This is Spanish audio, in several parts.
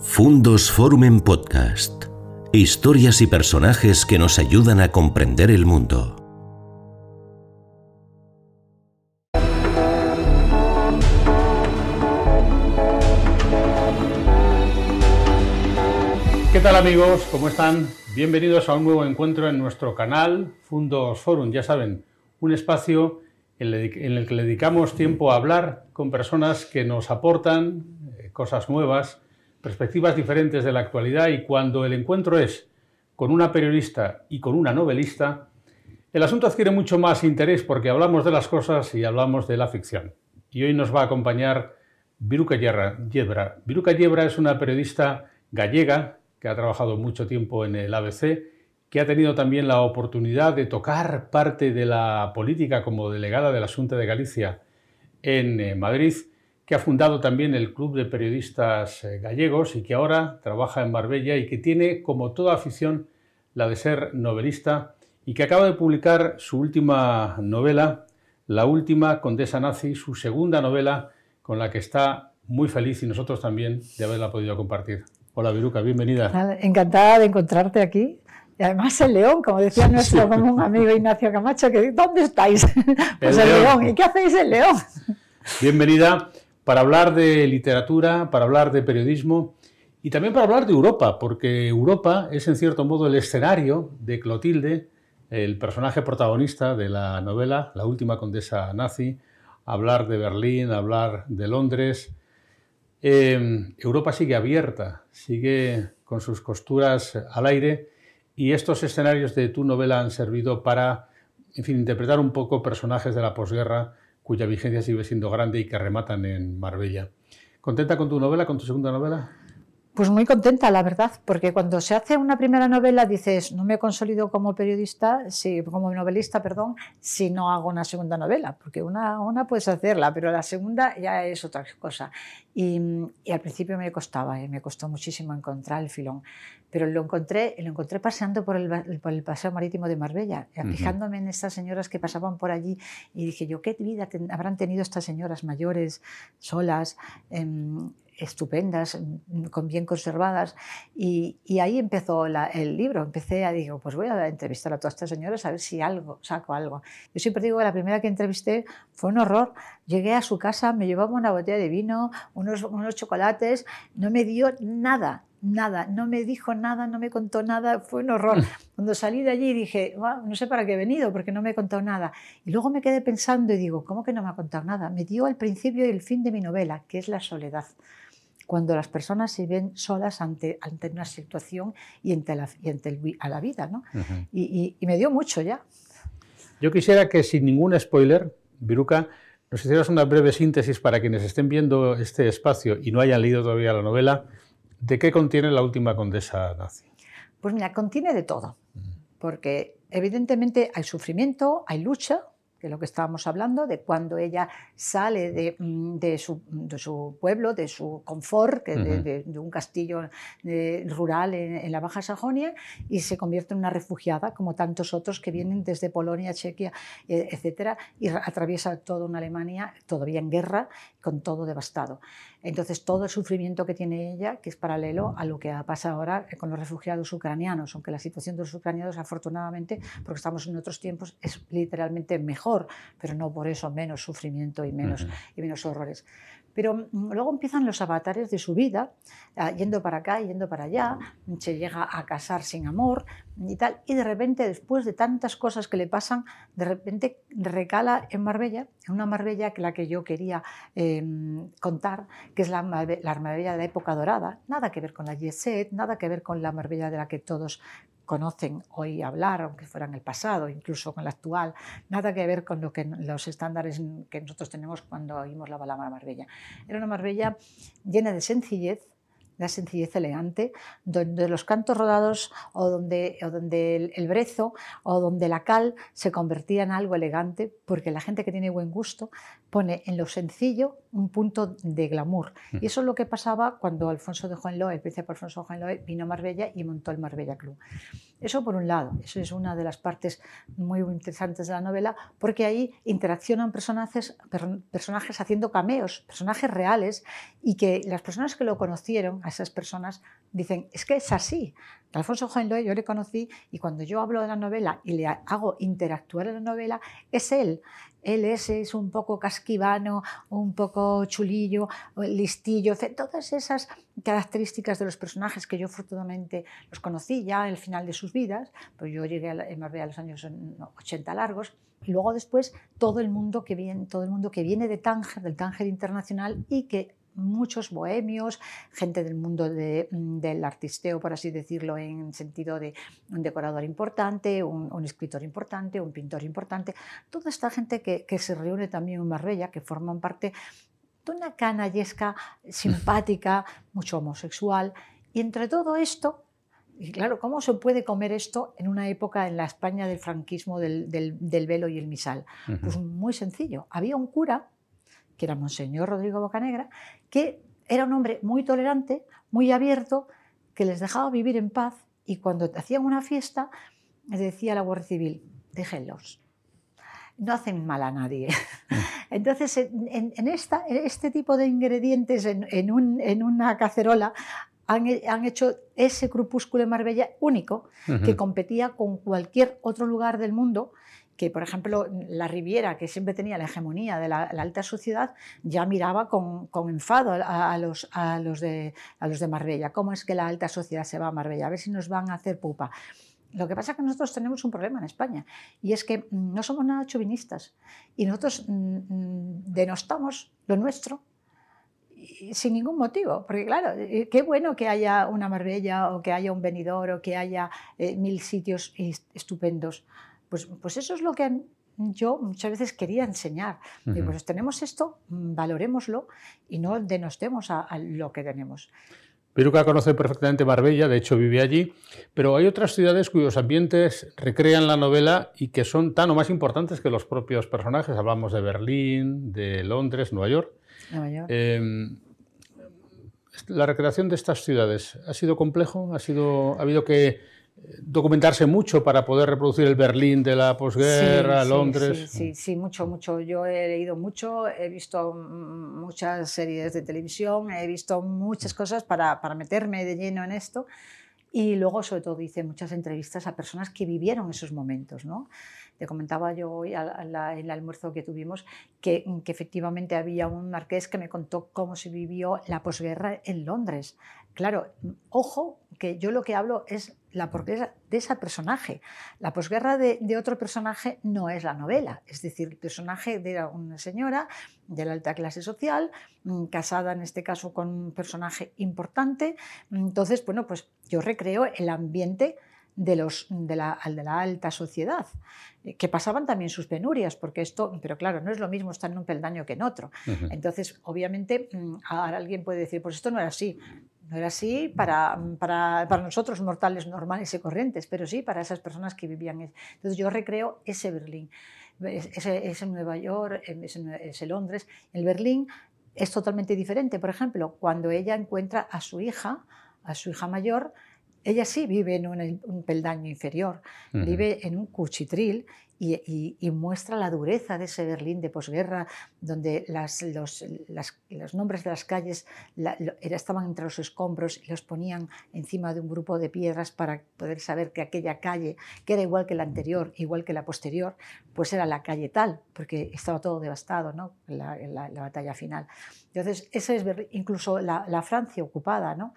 Fundos Forum en Podcast. Historias y personajes que nos ayudan a comprender el mundo. ¿Qué tal amigos? ¿Cómo están? Bienvenidos a un nuevo encuentro en nuestro canal Fundos Forum. Ya saben, un espacio en el que le dedicamos tiempo a hablar con personas que nos aportan eh, cosas nuevas, perspectivas diferentes de la actualidad y cuando el encuentro es con una periodista y con una novelista, el asunto adquiere mucho más interés porque hablamos de las cosas y hablamos de la ficción. Y hoy nos va a acompañar Viruca Yebra. Viruca Yebra es una periodista gallega que ha trabajado mucho tiempo en el ABC, que ha tenido también la oportunidad de tocar parte de la política como delegada de la de Galicia en eh, Madrid que ha fundado también el Club de Periodistas eh, Gallegos y que ahora trabaja en Marbella y que tiene como toda afición la de ser novelista y que acaba de publicar su última novela, La última Condesa Nazi, su segunda novela con la que está muy feliz y nosotros también de haberla podido compartir. Hola Viruca, bienvenida. Encantada de encontrarte aquí. Y además el león, como decía nuestro común amigo Ignacio Camacho, que ¿dónde estáis? Pues el, león. ¿Y qué hacéis el león? Bienvenida para hablar de literatura, para hablar de periodismo y también para hablar de Europa, porque Europa es en cierto modo el escenario de Clotilde, el personaje protagonista de la novela, la última condesa nazi, hablar de Berlín, hablar de Londres. Em, Europa sigue abierta, sigue con sus costuras al aire y estos escenarios de tu novela han servido para, en fin, interpretar un poco personajes de la posguerra cuya vigencia sigue siendo grande y que rematan en Marbella. ¿Contenta con tu novela, con tu segunda novela? Pues muy contenta, la verdad, porque cuando se hace una primera novela dices, no me consolido como periodista, si, como novelista, perdón, si no hago una segunda novela, porque una, una puedes hacerla, pero la segunda ya es otra cosa. Y, al principio me costaba, ¿eh? me costó muchísimo encontrar el filón, pero lo encontré, lo encontré paseando por el, por el paseo marítimo de Marbella, fijándome en estas señoras que pasaban por allí y dije yo, ¿qué vida habrán tenido estas señoras mayores, solas? Em, estupendas, mm, con bien conservadas. Y, ahí empezó el libro. Empecé a, digo, pues voy a entrevistar a todas estas señoras a ver si algo, saco algo. Yo siempre digo que la primera que entrevisté fue un horror. Llegué a su casa, me llevaba una botella de vino, unos, unos chocolates, no me dio nada, nada, no me dijo nada, no me contó nada, fue un horror. Cuando salí de allí dije, no sé para qué he venido, porque no me he contado nada. Y luego me quedé pensando y digo, ¿cómo que no me ha contado nada? Me dio el principio y el fin de mi novela, que es la soledad cuando las personas se ven solas ante, ante una situación y ante, la, a la vida. ¿no? y, me dio mucho ya. Yo quisiera que sin ningún spoiler, Viruca, nos hicieras una breve síntesis para quienes estén viendo este espacio y no hayan leído todavía la novela, de qué contiene la última condesa nazi. Pues mira, contiene de todo, porque evidentemente hay sufrimiento, hay lucha, es lo que estábamos hablando, de cuando ella sale de, mm, de, su, de su, pueblo, de su confort, de, un castillo eh, rural en, la Baja Sajonia, y se convierte en una refugiada, como tantos otros que vienen desde Polonia, Chequia, eh, etcétera, y atraviesa toda una Alemania todavía en guerra, con todo devastado. Entonces, todo el sufrimiento que tiene ella, que es paralelo a lo que pasa ahora con los refugiados ucranianos, aunque la situación de los ucranianos, afortunadamente, porque estamos en otros tiempos, es literalmente mejor, pero no por eso menos sufrimiento y menos, y menos horrores. Pero mm, luego empiezan los avatares de su vida, ah, yendo para acá, yendo para allá, se llega a casar sin amor y tal, y de repente, después de tantas cosas que le pasan, de repente recala en Marbella, en una Marbella que la que yo quería em, contar, que es la, la Marbella de la época dorada, nada que ver con la Jet nada que ver con la Marbella de la que todos conocen hoy hablar, aunque fuera en el pasado, incluso con la actual, nada que ver con lo que, los estándares que nosotros tenemos cuando oímos la palabra Marbella. Era una Marbella llena de sencillez, una sencillez elegante, donde los cantos rodados o donde, o donde el, brezo o donde la cal se convertía en algo elegante, porque la gente que tiene buen gusto pone en lo sencillo un punto de glamour. Y eso es lo que pasaba cuando Alfonso de Hohenlohe, el príncipe Alfonso de Hohenlohe, vino a Marbella y montó el Marbella Club. Eso por un lado, eso es una de las partes muy interesantes de la novela, porque ahí interaccionan personajes, personajes haciendo cameos, personajes reales, y que las personas que lo conocieron, a esas personas, dicen, es que es así. Alfonso Hohenlohe yo le conocí y cuando yo hablo de la novela y le hago interactuar en la novela, es él. Él es, un poco casquivano, un poco chulillo, listillo, todas esas características de los personajes que yo afortunadamente los conocí ya al final de sus vidas, pues yo llegué a Marbella a los años 80 largos, y luego después todo el mundo que viene, todo el mundo que viene de Tánger, del Tánger internacional y que muchos bohemios, gente del mundo mm, del artisteo, por así decirlo, en sentido de un decorador importante, un, escritor importante, un pintor importante, toda esta gente que, se reúne también en Marbella, que forman parte de una canallesca simpática, mucho homosexual, y entre todo esto, y claro, ¿cómo se puede comer esto en una época en la España del franquismo, del, velo y el misal? Pues muy sencillo. Había un cura que era Monseñor Rodrigo Bocanegra, que era un hombre muy tolerante, muy abierto, que les dejaba vivir en paz y cuando hacían una fiesta les decía a la Guardia Civil, déjenlos, no hacen mal a nadie. Entonces, en, esta, este tipo de ingredientes en, una cacerola han, hecho ese crepúsculo de Marbella único, que competía con cualquier otro lugar del mundo que, por ejemplo, la Riviera, que siempre tenía la hegemonía de la, alta sociedad, ya miraba con, enfado a, los, a, los de, a los de Marbella. ¿Cómo es que la alta sociedad se va a Marbella? A ver si nos van a hacer pupa. Lo que pasa es que nosotros tenemos un problema en España y es que no somos nada chauvinistas y nosotros mm, mm, denostamos lo nuestro sin ningún motivo, porque claro, eh, qué bueno que haya una Marbella o que haya un venidor o que haya eh, mil sitios estupendos, pues, pues eso es lo que yo muchas veces quería enseñar. pues tenemos esto, mm, valorémoslo y no denostemos a, lo que tenemos. Piruca conoce perfectamente Marbella, de hecho vive allí, pero hay otras ciudades cuyos ambientes recrean la novela y que son tan o más importantes que los propios personajes. Hablamos de Berlín, de Londres, Nueva York. Nueva York. Em, la recreación de estas ciudades ha sido complejo, ha sido, ha habido que documentarse mucho para poder reproducir el Berlín de la posguerra, Londres. Sí, sí, mucho, mucho. Yo he leído mucho, he visto muchas series de televisión, he visto muchas cosas para, para meterme de lleno en esto. Y luego, sobre todo, hice muchas entrevistas a personas que vivieron esos momentos. ¿no? Te comentaba yo hoy en el almuerzo que tuvimos que, que, efectivamente había un marqués que me contó cómo se vivió la posguerra en Londres. Claro, ojo, que yo lo que hablo es la posguerra de ese personaje. La posguerra de, otro personaje no es la novela, es decir, el personaje era una señora de la alta clase social, mm, casada en este caso con un personaje importante. Entonces, bueno, pues yo recreo el ambiente de, los, de, la, de la alta sociedad, eh, que pasaban también sus penurias, porque esto, pero claro, no es lo mismo estar en un peldaño que en otro. Entonces, obviamente, mm, ahora alguien puede decir, pues esto no era así. No era así para, para, para, nosotros, mortales normales y corrientes, pero sí para esas personas que vivían. Entonces yo recreo ese Berlín, ese, ese Nueva York, ese, ese Londres. El Berlín es totalmente diferente. Por ejemplo, cuando ella encuentra a su hija, a su hija mayor, ella sí vive en un, peldaño inferior, vive en un cuchitril y, muestra la dureza de ese Berlín de posguerra, donde las, los, los, nombres de las calles estaban entre los escombros y los ponían encima de un grupo de piedras para poder saber que aquella calle, que era igual que la anterior, igual que la posterior, pues era la calle tal, porque estaba todo devastado ¿no? en, la, batalla final. Entonces, ese es incluso la, la Francia ocupada, ¿no?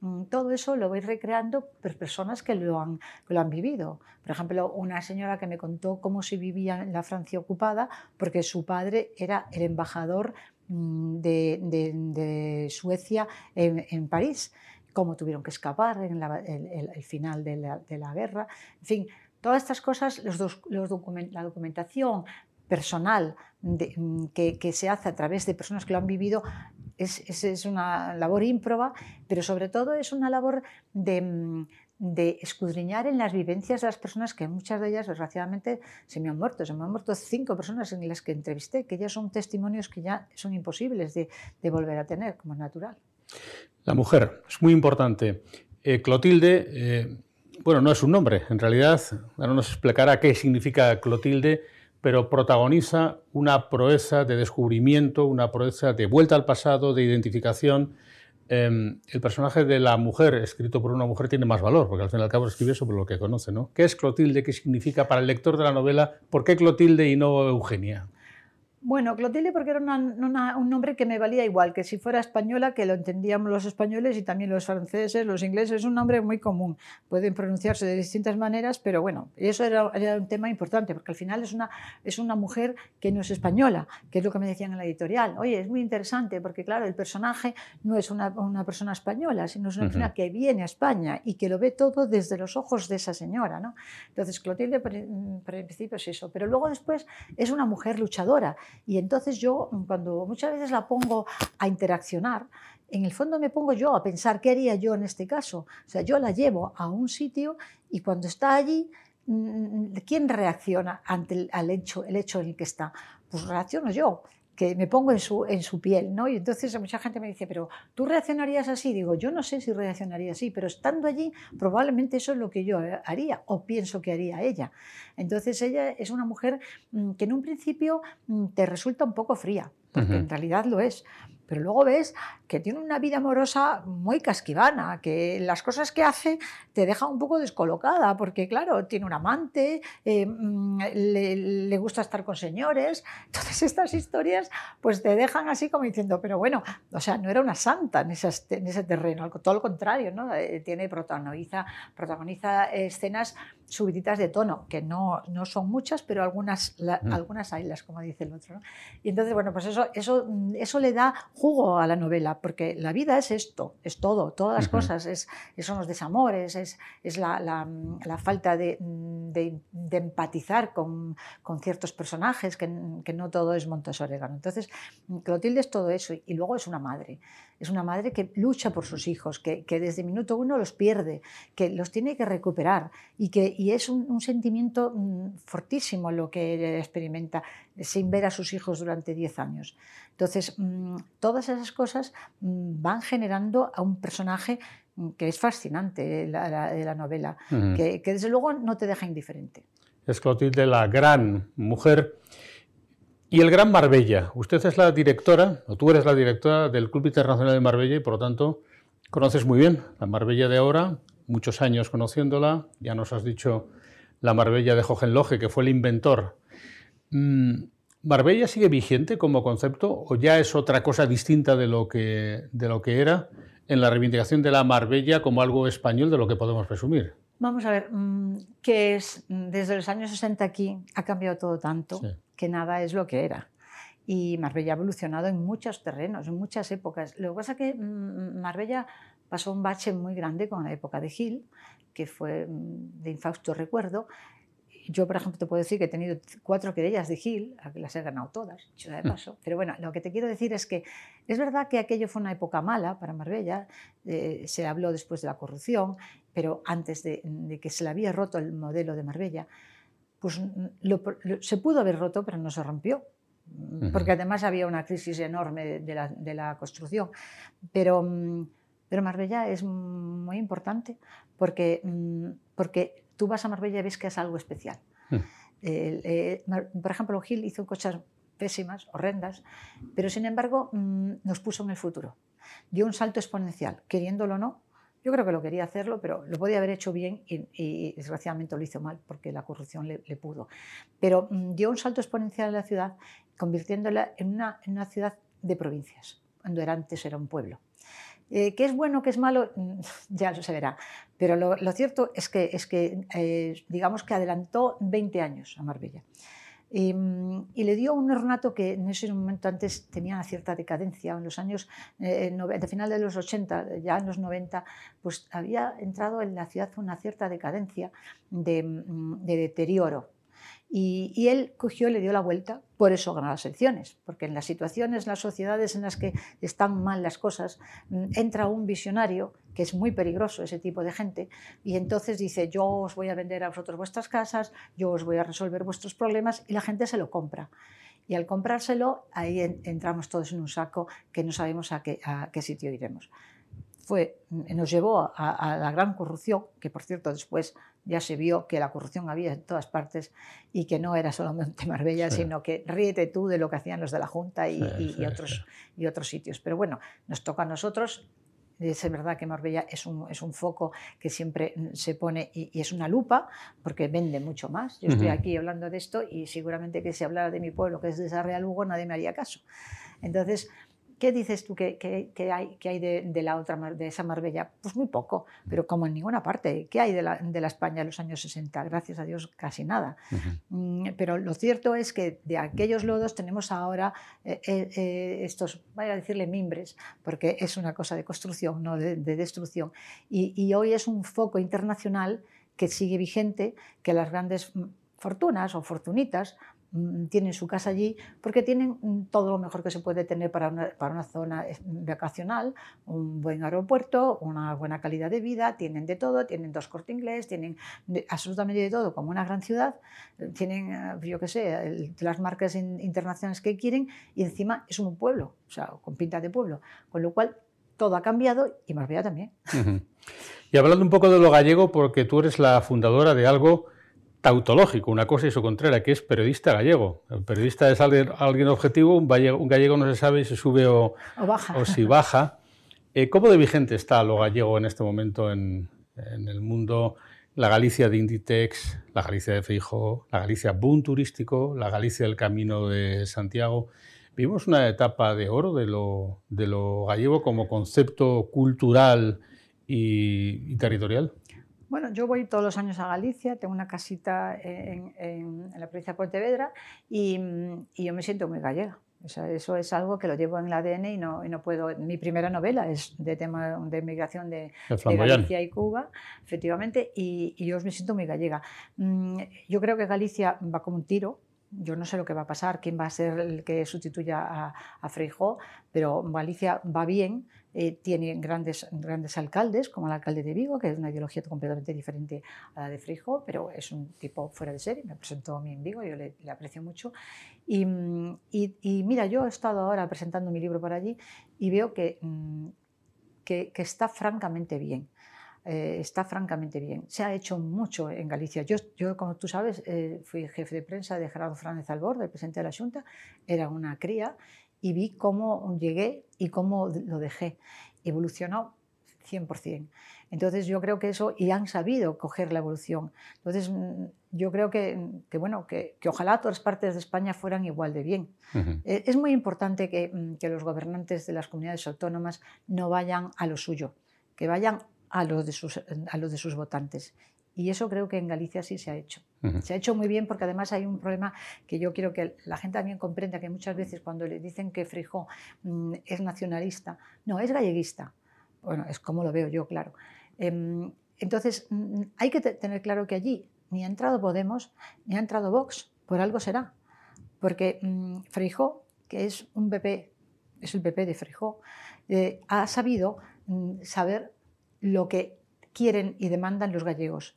Mm, todo eso lo voy recreando por personas que lo, han, lo han vivido. Por ejemplo, una señora que me contó cómo se vivía en la Francia ocupada porque su padre era el embajador mm, de, Suecia en, París, cómo tuvieron que escapar en el, final de la, guerra. En fin, todas estas cosas, los los la documentación personal mm, que se hace a través de personas que lo han vivido, es, una labor ímproba, pero sobre todo es una labor de, mm, de, escudriñar en las vivencias de las personas que muchas de ellas desgraciadamente se me han muerto. Se me han muerto cinco personas en las que entrevisté, que ya son testimonios que ya son imposibles de, de volver a tener, como es natural. La mujer es muy importante. Eh, Clotilde, eh, bueno, no es un nombre, en realidad, ahora nos explicará qué significa Clotilde pero protagoniza una proeza de descubrimiento, una proeza de vuelta al pasado, de identificación. Em, el personaje de la mujer, escrito por una mujer, tiene más valor, porque al fin y al cabo escribe sobre lo que conoce. ¿no? ¿Qué es Clotilde? ¿Qué significa para el lector de la novela? ¿Por qué Clotilde y no Eugenia? Bueno, Clotilde porque era un nombre que me valía igual, que si fuera española, que lo entendíamos los españoles y también los franceses, los ingleses, es un nombre muy común. Pueden pronunciarse de distintas maneras, pero bueno, eso era, un tema importante, porque al final es una, es una mujer que no es española, que es lo que me decían en la editorial. Oye, es muy interesante, porque claro, el personaje no es una, persona española, sino es una persona que viene a España y que lo ve todo desde los ojos de esa señora. ¿no? Entonces, Clotilde, por, por principio es eso, pero luego después es una mujer luchadora y entonces yo, cuando muchas veces la pongo a interaccionar, en el fondo me pongo yo a pensar qué haría yo en este caso. O sea, yo la llevo a un sitio y cuando está allí, mm, ¿quién reacciona ante el, hecho, el hecho en el que está? Pues reacciono yo que me pongo en su, en su piel, ¿no? Y entonces mucha gente me dice, pero ¿tú reaccionarías así? Digo, yo no sé si reaccionaría así, pero estando allí probablemente eso es lo que yo haría o pienso que haría ella. Entonces ella es una mujer mm, que en un principio mm, te resulta un poco fría, porque en realidad lo es, pero luego ves que tiene una vida amorosa muy casquivana, que las cosas que hace te deja un poco descolocada, porque claro, tiene un amante, eh, mm, le, gusta estar con señores, todas estas historias pues te dejan así como diciendo, pero bueno, o sea, no era una santa en, en ese terreno, todo lo contrario, ¿no? Eh, tiene, protagoniza, protagoniza escenas subiditas de tono, que no, no son muchas, pero algunas, mm. algunas haylas, como dice el otro. Y entonces, bueno, pues eso, eso, eso le da jugo a la novela, porque la vida es esto, es todo, todas las cosas, es, son los desamores, es, es la, la, falta de, de, empatizar con, con, ciertos personajes, que, que, no todo es Montes Orégano. Entonces, Clotilde es todo eso, y luego es una madre. Es una madre que lucha por sus hijos, que, que desde minuto uno los pierde, que los tiene que recuperar y que y es un, sentimiento mm, fortísimo lo que experimenta sin ver a sus hijos durante 10 años. Entonces, mm, todas esas cosas mm, van generando a un personaje que es fascinante de la, novela, que, desde luego no te deja indiferente. Es Clotilde la gran mujer y el Gran Marbella. Usted es la directora, o tú eres la directora del Club Internacional de Marbella y por lo tanto conoces muy bien la Marbella de ahora, muchos años conociéndola, ya nos has dicho la Marbella de Hohenlohe, que fue el inventor. Mm, ¿Marbella sigue vigente como concepto o ya es otra cosa distinta de lo que, de lo que era en la reivindicación de la Marbella como algo español de lo que podemos presumir? Vamos a ver, mm, que es desde los años 60 aquí ha cambiado todo tanto que nada es lo que era. Y Marbella ha evolucionado en muchos terrenos, en muchas épocas. Lo que pasa es que mm, Marbella pasó un bache muy grande con la época de Gil, que fue mm, de infausto recuerdo. Yo, por ejemplo, te puedo decir que he tenido cuatro querellas de Gil, que las he ganado todas, de mm. paso. Pero bueno, lo que te quiero decir es que es verdad que aquello fue una época mala para Marbella, eh, se habló después de la corrupción, pero antes de, que se le había roto el modelo de Marbella, pues mm, se pudo haber roto, pero no se rompió porque además había una crisis enorme de la, de la construcción. Pero pero Marbella es muy importante porque, mm, porque tú vas a Marbella y ves que es algo especial. Hmm. Eh, por ejemplo, Gil hizo cosas pésimas, horrendas, pero sin embargo mm, nos puso en el futuro. Dio un salto exponencial, queriéndolo o no. Yo creo que lo quería hacerlo, pero lo podía haber hecho bien y, desgraciadamente lo hizo mal porque la corrupción le, pudo. Pero mm, dio un salto exponencial en la ciudad, convirtiéndola en una, en una ciudad de provincias, cuando era, antes era un pueblo. Eh, ¿Qué es bueno, qué es malo? Ya se verá. Pero lo, cierto es que, es que eh, digamos que adelantó 20 años a Marbella. Mm, y, le dio un ornato que en ese momento antes tenía una cierta decadencia. En los años, eh, de final de los 80, ya en los 90, pues había entrado en la ciudad una cierta decadencia de, mm, de deterioro. Y, él cogió le dio la vuelta, por eso ganó las elecciones, porque en las situaciones, en las sociedades en las que están mal las cosas, mm, entra un visionario, que es muy peligroso ese tipo de gente, y entonces dice, yo os voy a vender a vosotros vuestras casas, yo os voy a resolver vuestros problemas, y la gente se lo compra. Y al comprárselo, ahí entramos todos en un saco que no sabemos a qué, sitio iremos. Fue, mm, nos llevó a la gran corrupción, que por cierto después ya se vio que la corrupción había en todas partes y que no era solamente Marbella, sino que ríete tú de lo que hacían los de la Junta y, otros, y otros sitios. Pero bueno, nos toca a nosotros. Es verdad que Marbella es un, es un foco que siempre se pone y, es una lupa porque vende mucho más. Yo estoy aquí hablando de esto y seguramente que si hablara de mi pueblo, que es de Sarria Lugo, nadie me haría caso. Entonces, ¿Qué dices tú que, hay, que hay de, la otra, de esa Marbella? Pues muy poco, pero como en ninguna parte. ¿Qué hay de la, de la España de los años 60? Gracias a Dios, casi nada. Mm, pero lo cierto es que de aquellos lodos tenemos ahora eh, eh, eh, estos, voy a decirle mimbres, porque es una cosa de construcción, no de, destrucción. Y, y hoy es un foco internacional que sigue vigente, que las grandes mm, fortunas o fortunitas tienen su casa allí porque tienen mm, todo lo mejor que se puede tener para una, para una, zona vacacional, un buen aeropuerto, una buena calidad de vida, tienen de todo, tienen dos cortes inglés, tienen absolutamente de todo como una gran ciudad, eh, tienen, eh, yo qué sé, las marcas internacionales que quieren y encima es un pueblo, o sea, con pinta de pueblo, con lo cual todo ha cambiado y Marbella también. Y hablando un poco de lo gallego, porque tú eres la fundadora de algo tautológico, una cosa y su contraria, que es periodista gallego. El periodista es alguien, alguien objetivo, un gallego, un gallego, no se sabe si sube o, baja. o si baja. Eh, ¿Cómo de vigente está lo gallego en este momento en, en, el mundo? La Galicia de Inditex, la Galicia de Feijóo, la Galicia Boom turístico, la Galicia del Camino de Santiago. Vivimos una etapa de oro de lo, de lo gallego como concepto cultural y, y territorial. Bueno, yo voy todos los años a Galicia, tengo una casita en, la provincia de Pontevedra y, yo me siento muy gallega. eso es algo que lo llevo en el ADN y no, no puedo. Mi primera novela es de tema de migración de, Galicia y Cuba, efectivamente, y, yo me siento muy gallega. Mm, yo creo que Galicia va como un tiro. Yo no sé lo que va a pasar, quién va a ser el que sustituya a, a Freijó, pero Galicia va bien eh, tiene grandes, grandes alcaldes, como el alcalde de Vigo, que es una ideología completamente diferente a la de Frijo, pero es un tipo fuera de serie, me presentó a mí en Vigo, yo le, aprecio mucho. Y, y, mira, yo he estado ahora presentando mi libro por allí y veo que, mm, que, está francamente bien. Eh, está francamente bien. Se ha hecho mucho en Galicia. Yo, yo como tú sabes, eh, fui jefe de prensa de Gerardo Fernández Albor, del presidente de la Junta, era una cría y vi cómo llegué y cómo lo dejé. Evolucionó 100%. Entonces yo creo que eso, y han sabido coger la evolución. Entonces mm, yo creo que, que bueno, que, que, ojalá todas partes de España fueran igual de bien. Eh, es muy importante que, mm, que, los gobernantes de las comunidades autónomas no vayan a lo suyo, que vayan a lo de sus, a lo de sus votantes. Y eso creo que en Galicia sí se ha hecho. Se ha hecho muy bien porque además hay un problema que yo quiero que la gente también comprenda, que muchas veces cuando le dicen que Frijó mm, es nacionalista, no, es galleguista. Bueno, es como lo veo yo, claro. Em, entonces, mm, hay que tener claro que allí ni ha entrado Podemos, ni ha entrado Vox, por algo será. Porque mmm, que es un PP, es el PP de Frijó, eh, ha sabido mm, saber lo que quieren y demandan los gallegos.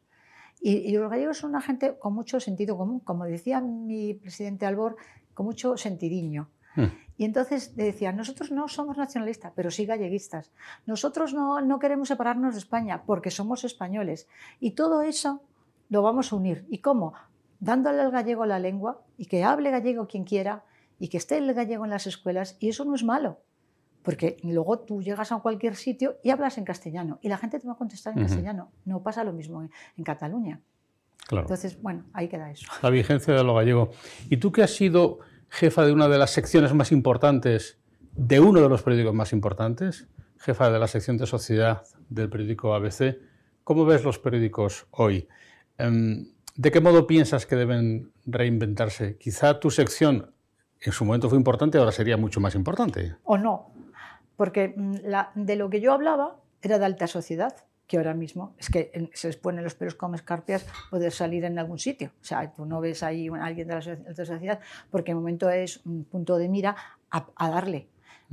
Y, los gallegos son una gente con mucho sentido común, como decía mi presidente Albor, con mucho sentidiño. Hmm. Y entonces decía, nosotros no somos nacionalistas, pero sí galleguistas. Nosotros no, no queremos separarnos de España porque somos españoles. Y todo eso lo vamos a unir. ¿Y cómo? Dándole al gallego la lengua y que hable gallego quien quiera y que esté el gallego en las escuelas. Y eso no es malo. Porque luego tú llegas a cualquier sitio y hablas en castellano y la gente te va a contestar en castellano. No pasa lo mismo en, Cataluña. Entonces, bueno, ahí queda eso. La vigencia de lo gallego. ¿Y tú que has sido jefa de una de las secciones más importantes, de uno de los periódicos más importantes, jefa de la sección de sociedad del periódico ABC, ¿cómo ves los periódicos hoy? Em, ¿De qué modo piensas que deben reinventarse? Quizá tu sección en su momento fue importante, ahora sería mucho más importante. O no, porque mm, de lo que yo hablaba era de alta sociedad, que ahora mismo es que se les ponen los pelos como escarpias poder salir en algún sitio. O sea, tú no ves ahí a alguien de la, sociedad porque el momento es un punto de mira a darle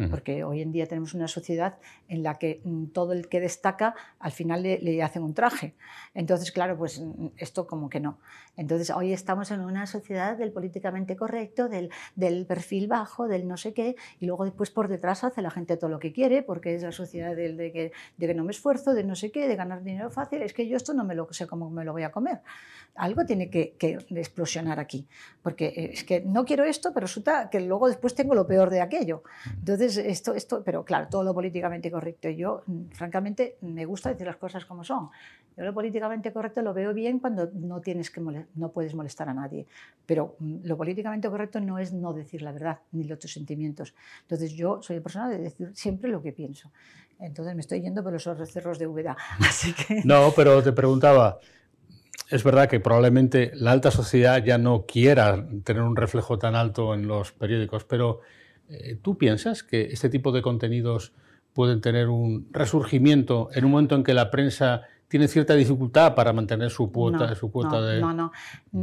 porque hoy en día tenemos una sociedad en la que mm, todo el que destaca al final le, hacen un traje. Entonces, claro, pues mm, esto como que no. Entonces, hoy estamos en una sociedad del políticamente correcto, del, del perfil bajo, del no sé qué, y luego después por detrás hace la gente todo lo que quiere, porque es la sociedad del, de, que, de que no me esfuerzo, de no sé qué, de ganar dinero fácil, es que yo esto no me lo sé cómo me lo voy a comer. Algo tiene que, que explosionar aquí, porque eh, es que no quiero esto, pero resulta que luego después tengo lo peor de aquello. Entonces, esto, esto, pero claro, todo lo políticamente correcto. Yo, mm, francamente, me gusta decir las cosas como son. Yo lo políticamente correcto lo veo bien cuando no, tienes que no puedes molestar a nadie. Pero mm, lo políticamente correcto no es no decir la verdad, ni los tus sentimientos. Entonces yo soy persona de decir siempre lo que pienso. Entonces me estoy yendo por los cerros de Úbeda. Así que... No, pero te preguntaba, es verdad que probablemente la alta sociedad ya no quiera tener un reflejo tan alto en los periódicos, pero ¿Tú piensas que este tipo de contenidos pueden tener un resurgimiento en un momento en que la prensa tiene cierta dificultad para mantener su cuota, su cuota de... No, no.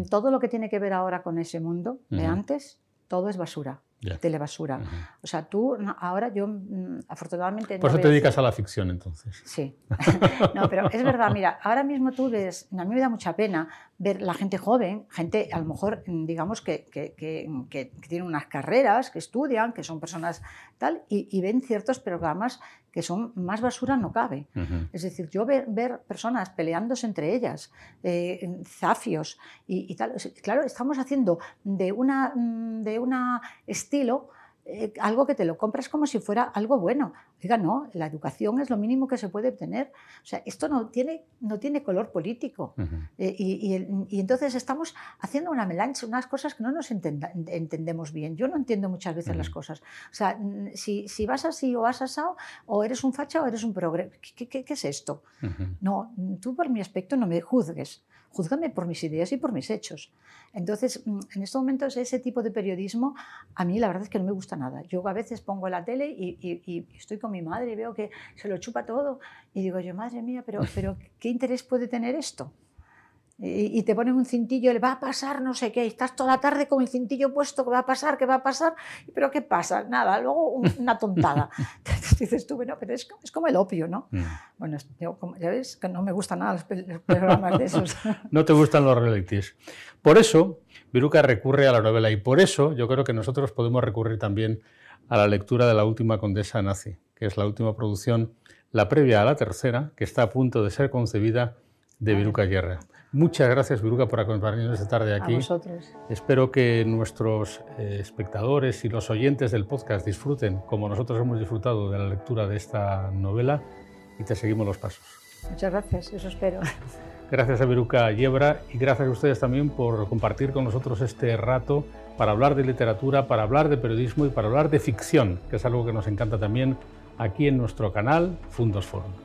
Todo lo que tiene que ver ahora con ese mundo de antes, todo es basura telebasura. O sea, tú, ahora yo, mm, afortunadamente... Por eso te dedicas a la ficción, entonces. Sí. no, pero es verdad, mira, ahora mismo tú ves, a mí me da mucha pena ver la gente joven, gente a lo mejor, mm, digamos, que, que, que, tienen unas carreras, que estudian, que son personas tal, y, ven ciertos programas que son más basura no cabe. Es decir, yo ver, ver, personas peleándose entre ellas, eh, zafios y, y, tal, claro, estamos haciendo de una, mm, de una estilo eh, algo que te lo compras como si fuera algo bueno. Oiga, no, la educación es lo mínimo que se puede obtener. O sea, esto no tiene, no tiene color político. Eh, y, entonces estamos haciendo una melancha, unas cosas que no nos entendemos bien. Yo no entiendo muchas veces las cosas. O sea, si, si, vas así o vas asado, o eres un facha o eres un progreso. ¿Qué, qué, es esto? No, tú por mi aspecto no me juzgues juzgame por mis ideas y por mis hechos. Entonces, mm, en estos momentos, ese tipo de periodismo, a mí la verdad es que no me gusta nada. Yo a veces pongo la tele y, estoy con mi madre y veo que se lo chupa todo y digo yo, madre mía, pero, pero ¿qué interés puede tener esto? Y, te ponen un cintillo, le va a pasar no sé qué, y estás toda la tarde con el cintillo puesto, ¿qué va a pasar? ¿Qué va a pasar? ¿Pero qué pasa? Nada, luego una tontada. dices tú, bueno, pero es, es, como el opio, ¿no? Mm. Bueno, ya ves que no me gustan nada los programas de esos. no te gustan los realities. Por eso, Viruca recurre a la novela y por eso yo creo que nosotros podemos recurrir también a la lectura de la última condesa nazi, que es la última producción, la previa a la tercera, que está a punto de ser concebida de Viruca Guerra. Muchas gracias, Viruca, por acompañarnos esta tarde aquí. A vosotros. Espero que nuestros eh, espectadores y los oyentes del podcast disfruten, como nosotros hemos disfrutado, de la lectura de esta novela y te seguimos los pasos. Muchas gracias, eso espero. Gracias a Viruca Yebra y gracias a ustedes también por compartir con nosotros este rato para hablar de literatura, para hablar de periodismo y para hablar de ficción, que es algo que nos encanta también aquí en nuestro canal Fundos Forum.